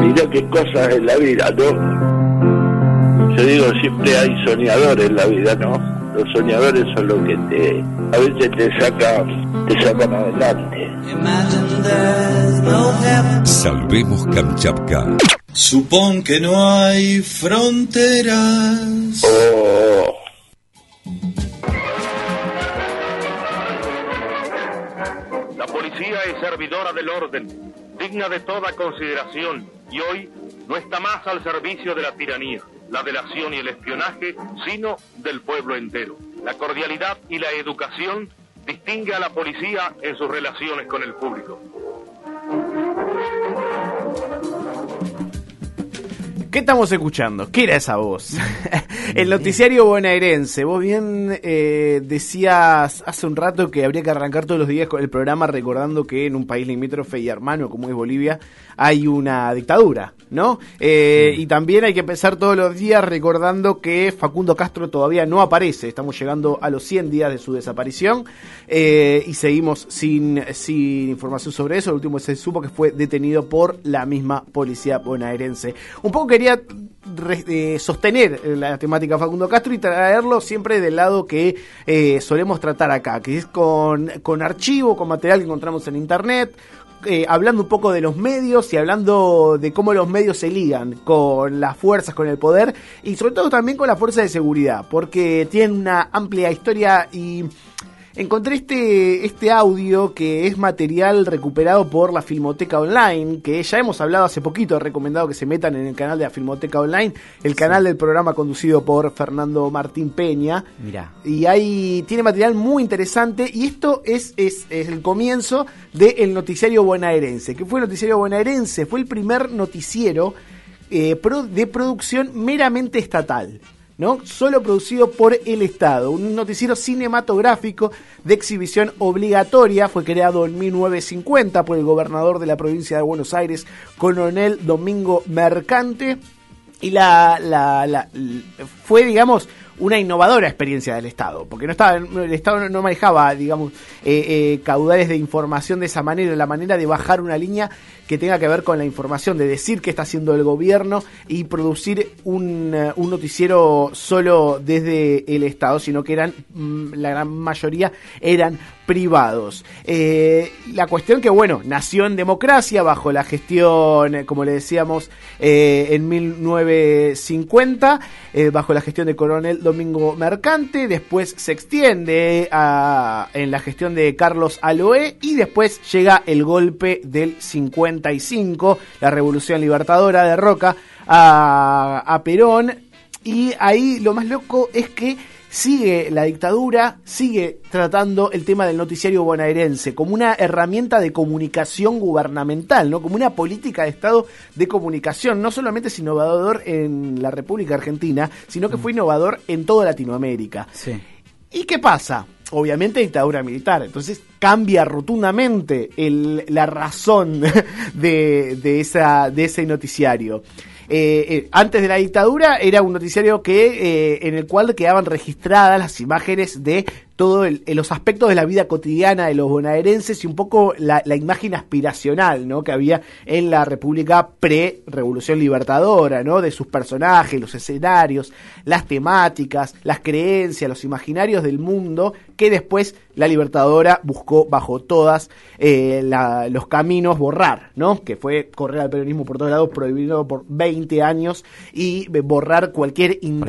Mira qué cosas en la vida, ¿no? Yo digo, siempre hay soñadores en la vida, ¿no? Los soñadores son los que te, a veces te sacan, te sacan adelante. Salvemos Kamchatka. Supón que no hay fronteras. Oh, La policía es servidora del orden, digna de toda consideración y hoy no está más al servicio de la tiranía, la delación y el espionaje, sino del pueblo entero. La cordialidad y la educación distingue a la policía en sus relaciones con el público. ¿Qué estamos escuchando? ¿Qué era esa voz? el noticiario bonaerense. Vos bien eh, decías hace un rato que habría que arrancar todos los días con el programa recordando que en un país limítrofe y hermano como es Bolivia hay una dictadura, ¿no? Eh, Y también hay que empezar todos los días recordando que Facundo Castro todavía no aparece. Estamos llegando a los 100 días de su desaparición eh, y seguimos sin, sin información sobre eso. Lo último se supo que fue detenido por la misma policía bonaerense. Un poco quería eh, sostener la temática Facundo Castro y traerlo siempre del lado que eh, solemos tratar acá, que es con, con archivo, con material que encontramos en internet, eh, hablando un poco de los medios y hablando de cómo los medios se ligan con las fuerzas, con el poder y sobre todo también con la fuerza de seguridad, porque tienen una amplia historia y encontré este, este audio que es material recuperado por la Filmoteca Online, que ya hemos hablado hace poquito, he recomendado que se metan en el canal de la Filmoteca Online, el canal del programa conducido por Fernando Martín Peña. Mirá. Y ahí tiene material muy interesante. Y esto es, es, es el comienzo del noticiario bonaerense. que fue el noticiario bonaerense? Fue el primer noticiero eh, pro- de producción meramente estatal. ¿No? Solo producido por el Estado. Un noticiero cinematográfico de exhibición obligatoria. Fue creado en 1950 por el gobernador de la provincia de Buenos Aires, coronel Domingo Mercante. Y la, fue, digamos, una innovadora experiencia del Estado, porque no estaba, el Estado no- manejaba, digamos, eh, eh, caudales de información de esa manera, la manera de bajar una línea que tenga que ver con la información, de decir qué está haciendo el gobierno y producir un, eh, un noticiero solo desde el Estado, sino que eran, mm, la gran mayoría eran privados. Eh, la cuestión que, bueno, nació en democracia bajo la gestión, eh, como le decíamos, eh, en 1950, eh, bajo la gestión de coronel Domingo Mercante, después se extiende a- en la gestión de Carlos Aloé y después llega el golpe del 55, la revolución libertadora de Roca a Perón y ahí lo más loco es que sigue la dictadura, sigue tratando el tema del noticiario bonaerense como una herramienta de comunicación gubernamental, ¿no? Como una política de Estado de comunicación. No solamente es innovador en la República Argentina, sino que fue innovador en toda Latinoamérica. Sí. ¿Y qué pasa? Obviamente dictadura militar, entonces cambia rotundamente el- la razón de, de esa, de ese noticiario. Eh, eh, antes de la dictadura era un noticiario que eh, en el cual quedaban registradas las imágenes de todos los aspectos de la vida cotidiana de los bonaerenses y un poco la, la imagen aspiracional ¿no? que había en la República pre-Revolución Libertadora, ¿no? de sus personajes, los escenarios, las temáticas, las creencias, los imaginarios del mundo que después la Libertadora buscó bajo todas eh, la- los caminos borrar, ¿no? que fue correr al peronismo por todos lados, prohibido por 20 años y eh, borrar cualquier indicio.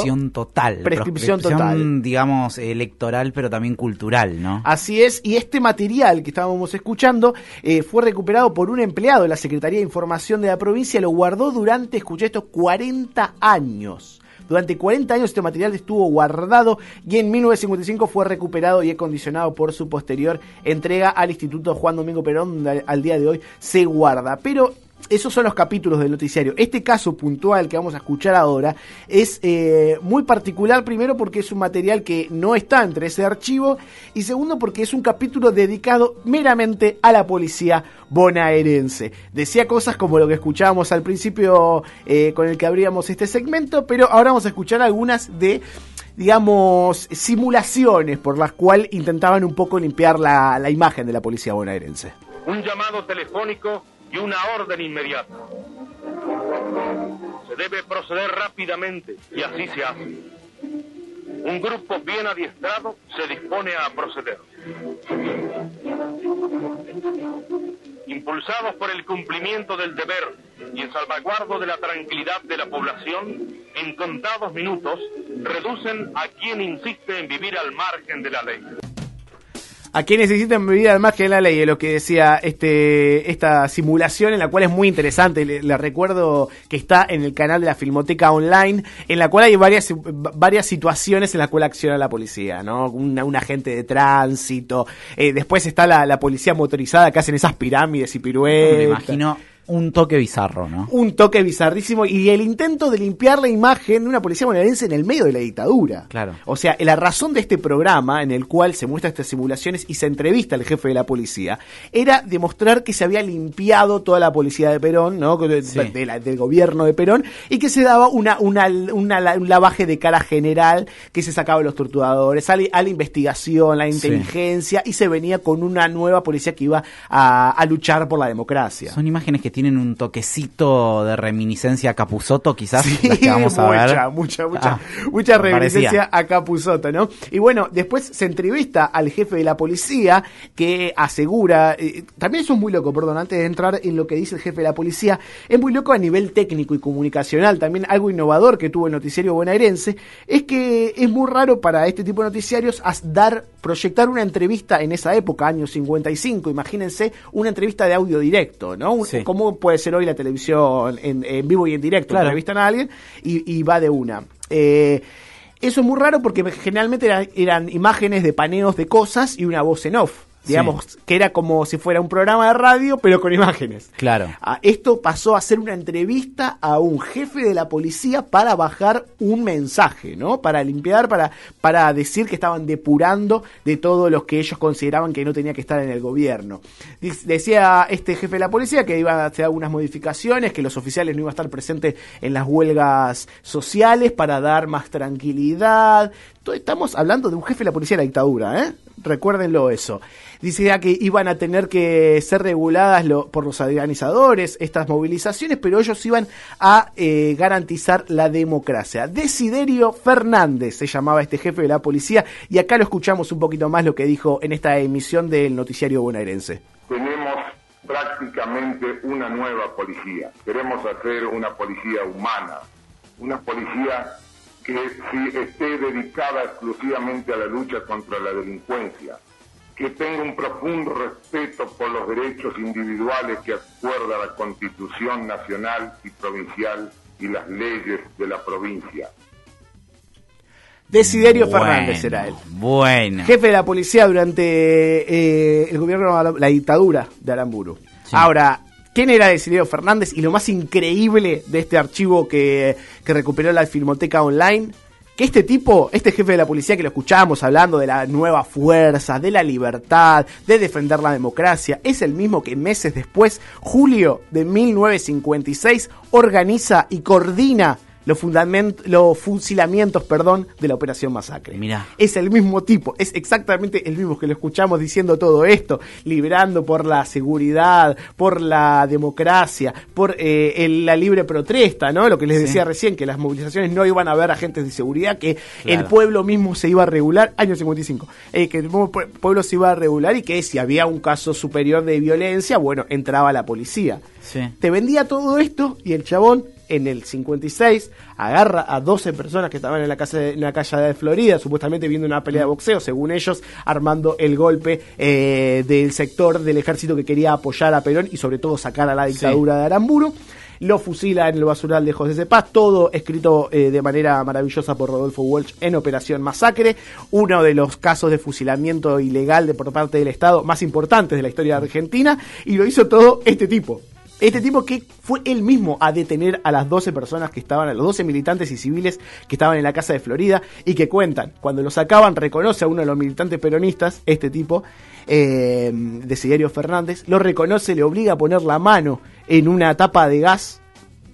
Prescripción total. Prescripción total. digamos, electoral, pero también cultural, ¿no? Así es, y este material que estábamos escuchando eh, fue recuperado por un empleado de la Secretaría de Información de la provincia, lo guardó durante, escuché esto, 40 años. Durante 40 años este material estuvo guardado y en 1955 fue recuperado y acondicionado por su posterior entrega al Instituto Juan Domingo Perón, donde al día de hoy se guarda. Pero esos son los capítulos del noticiario. Este caso puntual que vamos a escuchar ahora es eh, muy particular, primero porque es un material que no está entre ese archivo y segundo porque es un capítulo dedicado meramente a la policía bonaerense. Decía cosas como lo que escuchábamos al principio eh, con el que abríamos este segmento, pero ahora vamos a escuchar algunas de digamos, simulaciones por las cuales intentaban un poco limpiar la, la imagen de la policía bonaerense. Un llamado telefónico y una orden inmediata. Se debe proceder rápidamente y así se hace. Un grupo bien adiestrado se dispone a proceder. Impulsados por el cumplimiento del deber y el salvaguardo de la tranquilidad de la población, en contados minutos reducen a quien insiste en vivir al margen de la ley a quienes necesitan vivir al margen de la ley, es lo que decía este esta simulación, en la cual es muy interesante. Le, recuerdo que está en el canal de la Filmoteca Online, en la cual hay varias, varias situaciones en las cuales acciona la policía, ¿no? Un, agente de tránsito, eh, después está la, la, policía motorizada que hacen esas pirámides y piruetas. Me imagino un toque bizarro, ¿no? Un toque bizarrísimo y el intento de limpiar la imagen de una policía bonaerense en el medio de la dictadura. Claro. O sea, la razón de este programa en el cual se muestra estas simulaciones y se entrevista al jefe de la policía era demostrar que se había limpiado toda la policía de Perón, ¿no? del gobierno de Perón y que se daba una, una, un lavaje de cara general que se sacaba de los torturadores, a la, investigación, la inteligencia y se venía con una nueva policía que iba a, a luchar por la democracia. Son imágenes que tienen un toquecito de reminiscencia a Capuzoto, quizás. Sí, vamos a mucha, mucha, mucha, ah, mucha reminiscencia a Capuzoto, ¿no? Y bueno, después se entrevista al jefe de la policía que asegura, eh, también eso es muy loco, perdón, antes de entrar en lo que dice el jefe de la policía, es muy loco a nivel técnico y comunicacional, también algo innovador que tuvo el noticiario bonaerense, es que es muy raro para este tipo de noticiarios dar, proyectar una entrevista en esa época, años 55, imagínense, una entrevista de audio directo, ¿no? Como puede ser hoy la televisión en, vivo y en directo, claro. entrevistan a alguien y, va de una. Eh, eso es muy raro porque generalmente eran imágenes de paneos de cosas y una voz en off digamos, que era como si fuera un programa de radio, pero con imágenes. Claro. Ah, esto pasó a ser una entrevista a un jefe de la policía para bajar un mensaje, ¿no? Para limpiar, para, para decir que estaban depurando de todo lo que ellos consideraban que no tenía que estar en el gobierno. Decía este jefe de la policía que iba a hacer algunas modificaciones, que los oficiales no iban a estar presentes en las huelgas sociales para dar más tranquilidad. Estamos hablando de un jefe de la policía de la dictadura, ¿eh? Recuérdenlo eso. Dice que iban a tener que ser reguladas por los organizadores estas movilizaciones, pero ellos iban a eh, garantizar la democracia. Desiderio Fernández se llamaba este jefe de la policía y acá lo escuchamos un poquito más lo que dijo en esta emisión del noticiario bonaerense. Tenemos prácticamente una nueva policía. Queremos hacer una policía humana, una policía que si esté dedicada exclusivamente a la lucha contra la delincuencia, que tenga un profundo respeto por los derechos individuales que acuerda la Constitución Nacional y Provincial y las leyes de la provincia. Desiderio Fernández era él. Bueno. Jefe de la policía durante eh, el gobierno, la, dictadura de Aramburu. Ahora, ¿quién era Desiderio Fernández? Y lo más increíble de este archivo que, que recuperó la Filmoteca Online que este tipo, este jefe de la policía que lo escuchábamos hablando de la nueva fuerza, de la libertad, de defender la democracia, es el mismo que meses después, julio de 1956, organiza y coordina los, los fusilamientos perdón, de la Operación Masacre. Mira. Es el mismo tipo, es exactamente el mismo que lo escuchamos diciendo todo esto, liberando por la seguridad, por la democracia, por eh, la libre protesta, ¿no? Lo que les decía recién, que las movilizaciones no iban a haber agentes de seguridad, que el pueblo mismo se iba a regular, año 55, eh, que el pueblo se iba a regular y que si había un caso superior de violencia, bueno, entraba la policía. Te vendía todo esto y el chabón en el 56 agarra a 12 personas que estaban en la, casa en la calle de Florida, supuestamente viendo una pelea de boxeo, según ellos, armando el golpe eh, del sector del ejército que quería apoyar a Perón y sobre todo sacar a la dictadura de Aramburu. Lo fusila en el basural de José Cepaz, todo escrito eh, de manera maravillosa por Rodolfo Walsh en Operación Masacre, uno de los casos de fusilamiento ilegal de por parte del Estado más importantes de la historia de Argentina, y lo hizo todo este tipo. Este tipo que fue él mismo a detener a las 12 personas que estaban, a los 12 militantes y civiles que estaban en la casa de Florida y que cuentan, cuando lo sacaban reconoce a uno de los militantes peronistas, este tipo, eh, Desiderio Fernández, lo reconoce, le obliga a poner la mano en una tapa de gas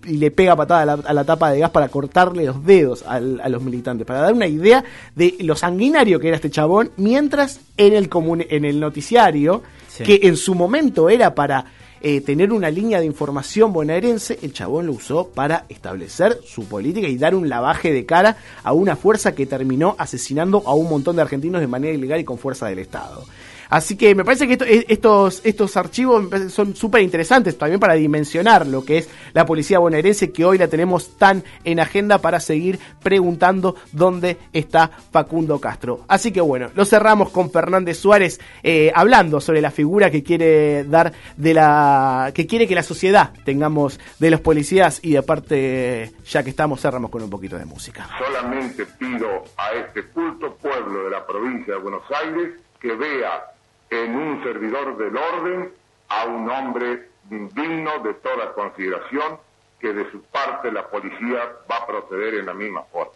y le pega patada a la, tapa de gas para cortarle los dedos a los militantes, para dar una idea de lo sanguinario que era este chabón, mientras en el, en el noticiario, que en su momento era para eh, tener una línea de información bonaerense, el chabón lo usó para establecer su política y dar un lavaje de cara a una fuerza que terminó asesinando a un montón de argentinos de manera ilegal y con fuerza del Estado. Así que me parece que eh, estos, estos archivos son súper interesantes también para dimensionar lo que es la policía bonaerense, que hoy la tenemos tan en agenda para seguir preguntando dónde está Facundo Castro. Así que bueno, lo cerramos con Fernández Suárez eh, hablando sobre la figura que quiere dar de la. que quiere que la sociedad tengamos de los policías y de parte, ya que estamos, cerramos con un poquito de música. Solamente pido a este culto pueblo de la provincia de Buenos Aires que vea en un servidor del orden a un hombre digno de toda consideración que de su parte la policía va a proceder en la misma forma.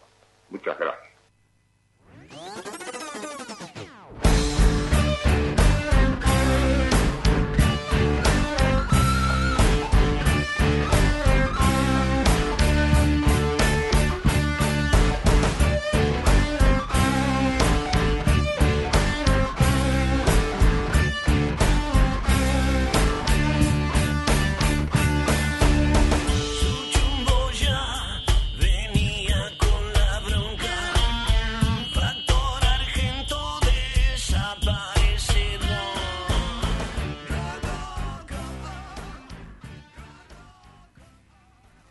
Muchas gracias.